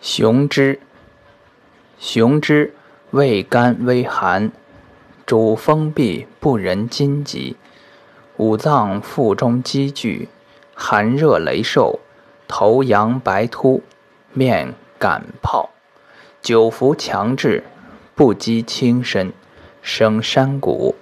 雄之，雄之，味甘微寒，主封闭不仁筋急，五脏腹中积聚，寒热雷瘦，头阳白秃，面感泡，久服强志，不积轻身，生山谷。